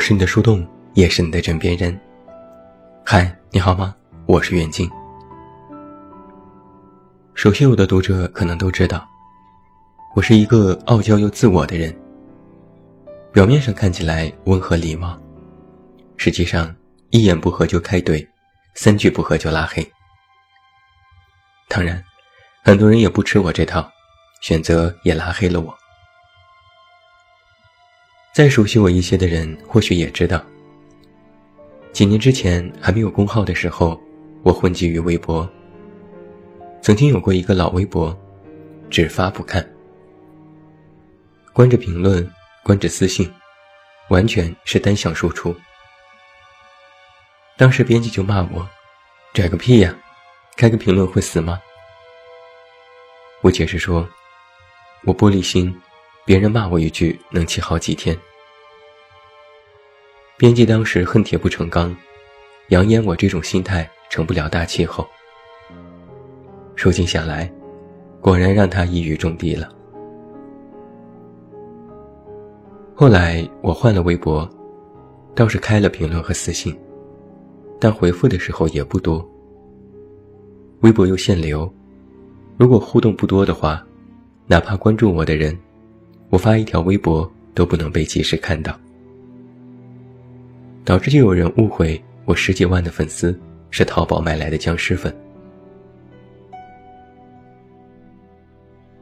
我是你的树洞，也是你的枕边人。嗨，你好吗？我是远近。熟悉我的读者可能都知道，我是一个傲娇又自我的人。表面上看起来温和礼貌，实际上一言不合就开怼，三句不合就拉黑。当然，很多人也不吃我这套，选择也拉黑了我。再熟悉我一些的人，或许也知道，几年之前还没有公号的时候，我混迹于微博。曾经有过一个老微博，只发不看，关着评论，关着私信，完全是单向输出。当时编辑就骂我：“拽个屁呀，开个评论会死吗？”我解释说：“我玻璃心。”别人骂我一句，能气好几天。编辑当时恨铁不成钢，扬言我这种心态成不了大气候。如今想来，果然让他一语中的了。后来我换了微博，倒是开了评论和私信，但回复的时候也不多。微博又限流，如果互动不多的话，哪怕关注我的人。我发一条微博都不能被及时看到，导致就有人误会我十几万的粉丝是淘宝买来的僵尸粉。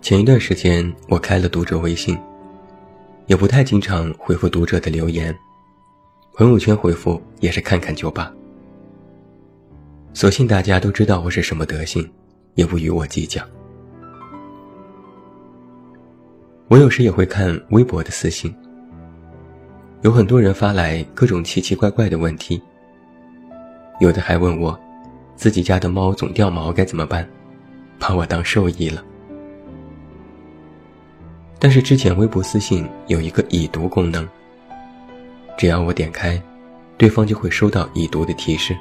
前一段时间我开了读者微信，也不太经常回复读者的留言，朋友圈回复也是看看就罢。所幸大家都知道我是什么德行，也不与我计较。我有时也会看微博的私信，有很多人发来各种奇奇怪怪的问题，有的还问我，自己家的猫总掉毛该怎么办，把我当兽医了。但是之前微博私信有一个已读功能，只要我点开，对方就会收到已读的提示，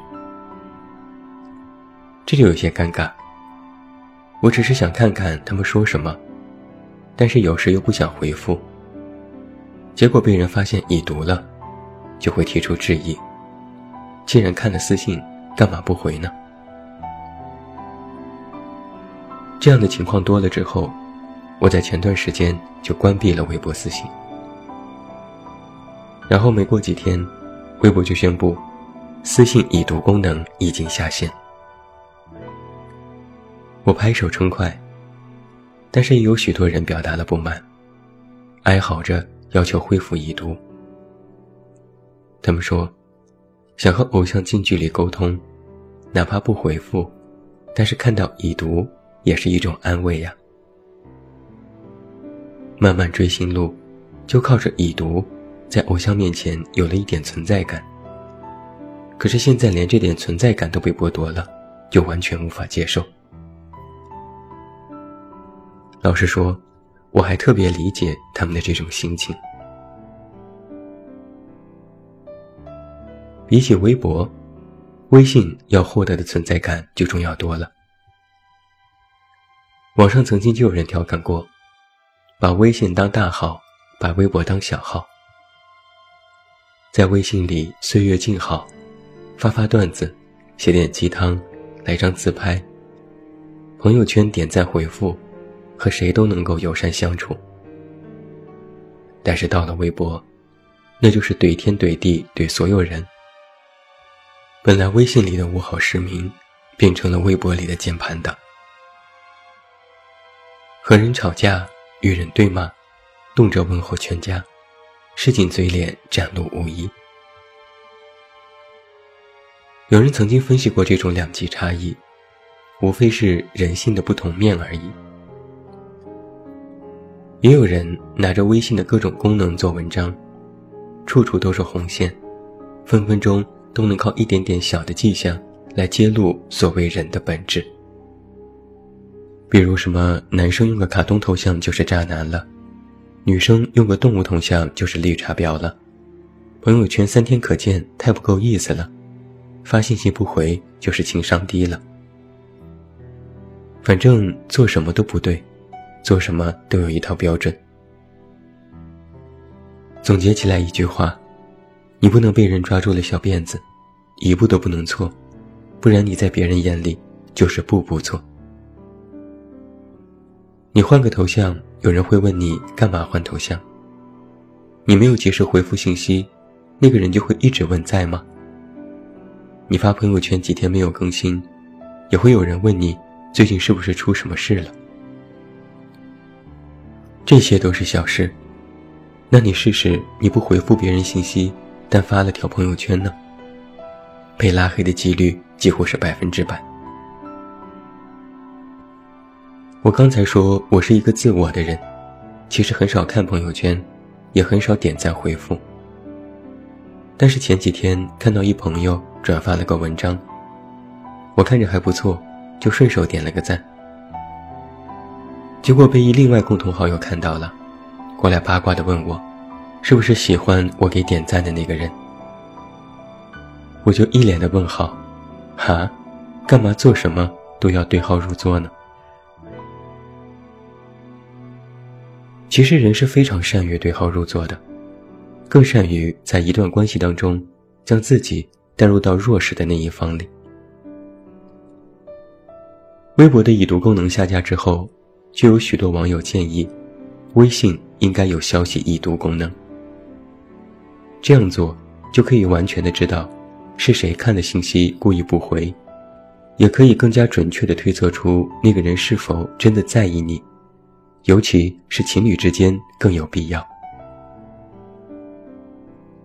这就有些尴尬。我只是想看看他们说什么。但是有时又不想回复，结果被人发现已读了，就会提出质疑。既然看了私信，干嘛不回呢？这样的情况多了之后，我在前段时间就关闭了微博私信。然后没过几天，微博就宣布，私信已读功能已经下线。我拍手称快。但是也有许多人表达了不满，哀嚎着要求恢复已读。他们说，想和偶像近距离沟通，哪怕不回复，但是看到已读也是一种安慰呀。漫漫追星路，就靠着已读，在偶像面前有了一点存在感。可是现在连这点存在感都被剥夺了，就完全无法接受。老实说，我还特别理解他们的这种心情。比起微博，微信要获得的存在感就重要多了。网上曾经就有人调侃过，把微信当大号，把微博当小号。在微信里岁月静好，发发段子，写点鸡汤，来张自拍，朋友圈点赞回复。和谁都能够友善相处，但是到了微博，那就是怼天怼地怼所有人。本来微信里的五好市民，变成了微博里的键盘党。和人吵架，与人对骂，动辄问候全家，市井嘴脸展露无遗。有人曾经分析过这种两极差异，无非是人性的不同面而已。也有人拿着微信的各种功能做文章，处处都是红线，分分钟都能靠一点点小的迹象来揭露所谓人的本质。比如什么男生用个卡通头像就是渣男了，女生用个动物头像就是绿茶婊了，朋友圈三天可见太不够意思了，发信息不回就是情商低了，反正做什么都不对。做什么都有一套标准。总结起来一句话：你不能被人抓住了小辫子，一步都不能错，不然你在别人眼里就是步步错。你换个头像，有人会问你干嘛换头像。你没有及时回复信息，那个人就会一直问在吗？你发朋友圈几天没有更新，也会有人问你最近是不是出什么事了。这些都是小事，那你试试你不回复别人信息。但发了条朋友圈呢，被拉黑的几率几乎是百分之百。我刚才说我是一个自我的人，其实很少看朋友圈，也很少点赞回复。但是前几天看到一朋友转发了个文章，我看着还不错，就顺手点了个赞。结果被一另外共同好友看到了，过来八卦的问我。是不是喜欢我给点赞的那个人？我就一脸的问号，哈，干嘛做什么都要对号入座呢？其实人是非常善于对号入座的，更善于在一段关系当中将自己带入到弱势的那一方里。微博的已读功能下架之后，就有许多网友建议，微信应该有消息已读功能。这样做就可以完全的知道是谁看的信息故意不回，也可以更加准确的推测出那个人是否真的在意你，尤其是情侣之间更有必要。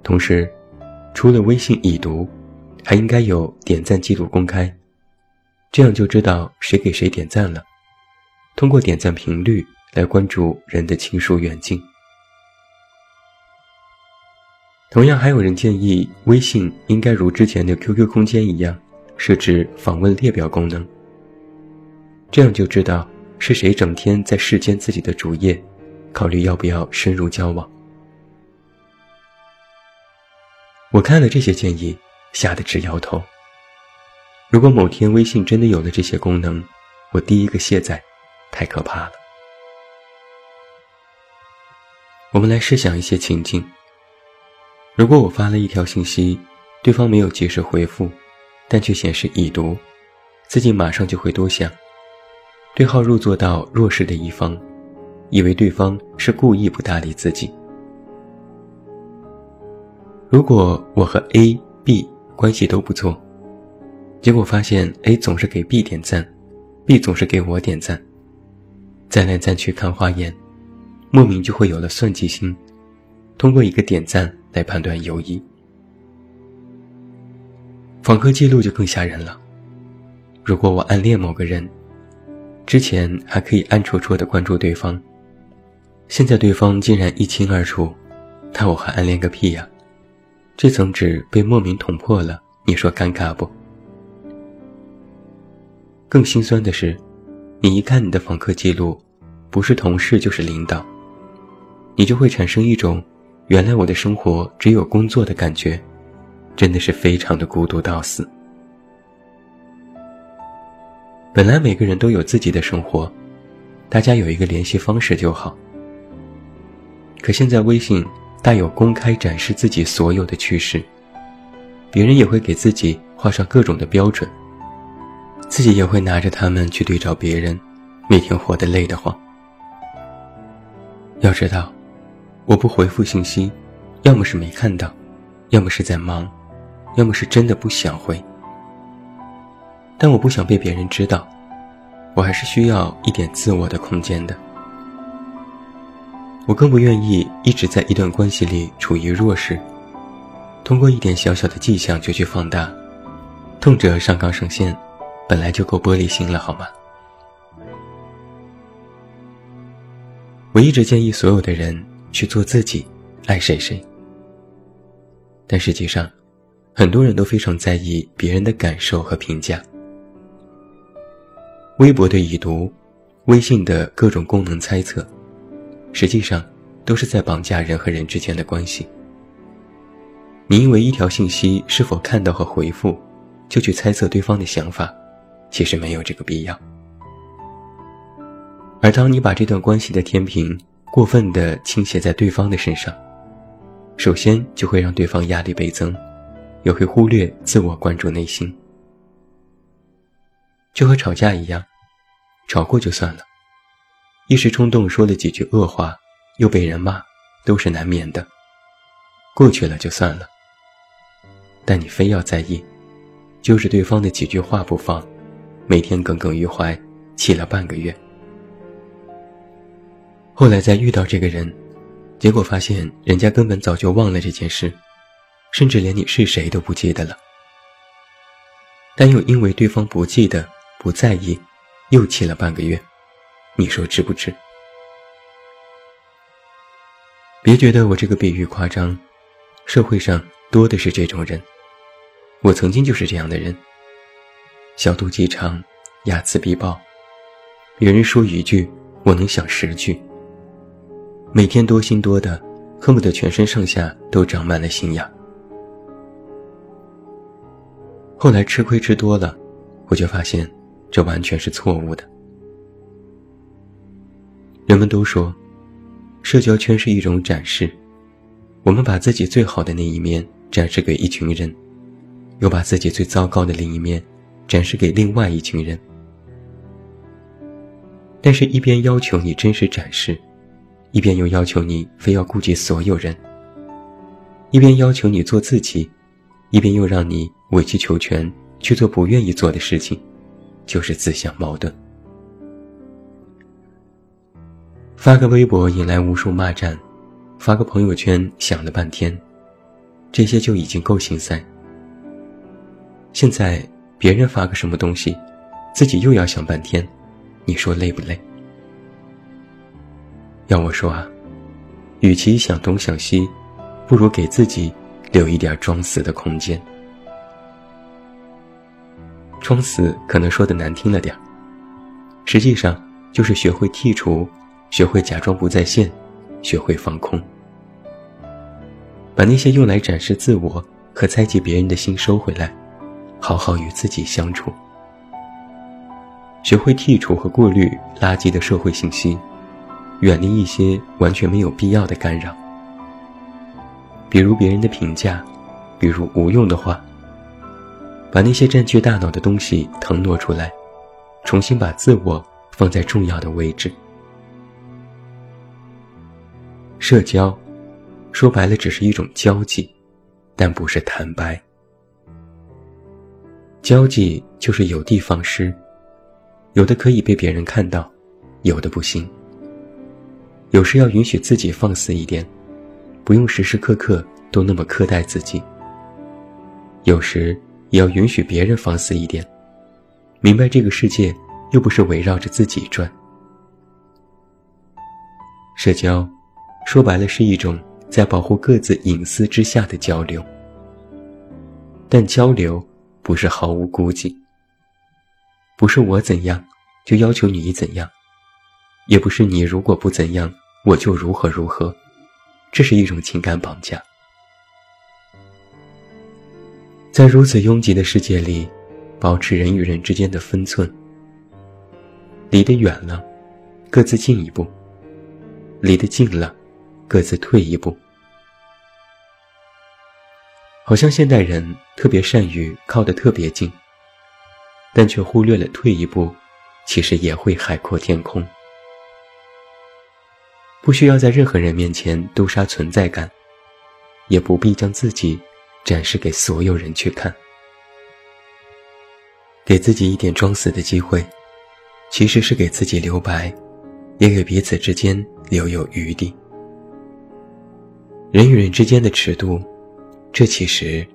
同时，除了微信已读，还应该有点赞记录公开，这样就知道谁给谁点赞了，通过点赞频率来关注人的亲疏远近。同样，还有人建议微信应该如之前的 QQ 空间一样，设置访问列表功能。这样就知道是谁整天在视奸自己的主页，考虑要不要深入交往。我看了这些建议，吓得直摇头。如果某天微信真的有了这些功能，我第一个卸载，太可怕了。我们来试想一些情境。如果我发了一条信息，对方没有及时回复，但却显示已读，自己马上就会多想，对号入座到弱势的一方，以为对方是故意不搭理自己。如果我和 A、B 关系都不错，结果发现 A 总是给 B 点赞，B 总是给我点赞，再来再去看花眼，莫名就会有了算计心，通过一个点赞。来判断友谊，访客记录就更吓人了。如果我暗恋某个人，之前还可以暗戳戳的关注对方，现在对方竟然一清二楚，那我还暗恋个屁呀！这层纸被莫名捅破了，你说尴尬不？更心酸的是，你一看你的访客记录，不是同事就是领导，你就会产生一种。原来我的生活只有工作的感觉，真的是非常的孤独到死。本来每个人都有自己的生活，大家有一个联系方式就好。可现在微信大有公开展示自己所有的趋势，别人也会给自己画上各种的标准，自己也会拿着他们去对照别人，每天活得累得慌。要知道。我不回复信息，要么是没看到，要么是在忙，要么是真的不想回。但我不想被别人知道，我还是需要一点自我的空间的。我更不愿意一直在一段关系里处于弱势，通过一点小小的迹象就去放大，痛者上纲上线，本来就够玻璃心了，好吗？我一直建议所有的人。去做自己，爱谁谁。但实际上，很多人都非常在意别人的感受和评价。微博的已读，微信的各种功能猜测，实际上都是在绑架人和人之间的关系。你因为一条信息是否看到和回复，就去猜测对方的想法，其实没有这个必要。而当你把这段关系的天平，过分的倾斜在对方的身上，首先就会让对方压力倍增，也会忽略自我关注内心。就和吵架一样，吵过就算了，一时冲动说了几句恶话，又被人骂，都是难免的。过去了就算了。但你非要在意，就是对方的几句话不放，每天耿耿于怀，气了半个月。后来再遇到这个人，结果发现人家根本早就忘了这件事，甚至连你是谁都不记得了。但又因为对方不记得、不在意，又气了半个月，你说值不值？别觉得我这个比喻夸张，社会上多的是这种人。我曾经就是这样的人，小肚鸡肠，睚眦必报，别人说一句，我能想十句。每天多心多的，恨不得全身上下都长满了心眼。后来吃亏吃多了，我就发现，这完全是错误的。人们都说，社交圈是一种展示，我们把自己最好的那一面展示给一群人，又把自己最糟糕的另一面展示给另外一群人。但是，一边要求你真实展示。一边又要求你非要顾及所有人，一边要求你做自己，一边又让你委曲求全去做不愿意做的事情，就是自相矛盾。发个微博引来无数骂战，发个朋友圈想了半天，这些就已经够心塞。现在别人发个什么东西，自己又要想半天，你说累不累？要我说啊，与其想东想西，不如给自己留一点装死的空间。装死可能说的难听了点实际上就是学会剔除，学会假装不在线，学会放空，把那些用来展示自我和猜忌别人的心收回来，好好与自己相处。学会剔除和过滤垃圾的社会信息。远离一些完全没有必要的干扰，比如别人的评价，比如无用的话。把那些占据大脑的东西腾挪出来，重新把自我放在重要的位置。社交，说白了只是一种交际，但不是坦白。交际就是有的放矢，有的可以被别人看到，有的不行。有时要允许自己放肆一点，不用时时刻刻都那么苛待自己。有时也要允许别人放肆一点，明白这个世界又不是围绕着自己转。社交，说白了是一种在保护各自隐私之下的交流。但交流不是毫无顾忌，不是我怎样就要求你怎样，也不是你如果不怎样。我就如何如何，这是一种情感绑架。在如此拥挤的世界里，保持人与人之间的分寸。离得远了，各自进一步；离得近了，各自退一步。好像现代人特别善于靠得特别近，但却忽略了退一步，其实也会海阔天空。不需要在任何人面前丢杀存在感，也不必将自己展示给所有人去看。给自己一点装死的机会，其实是给自己留白，也给彼此之间留有余地。人与人之间的尺度，这其实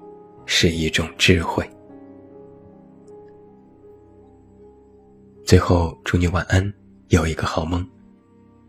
是一种智慧。最后，祝你晚安，有一个好梦。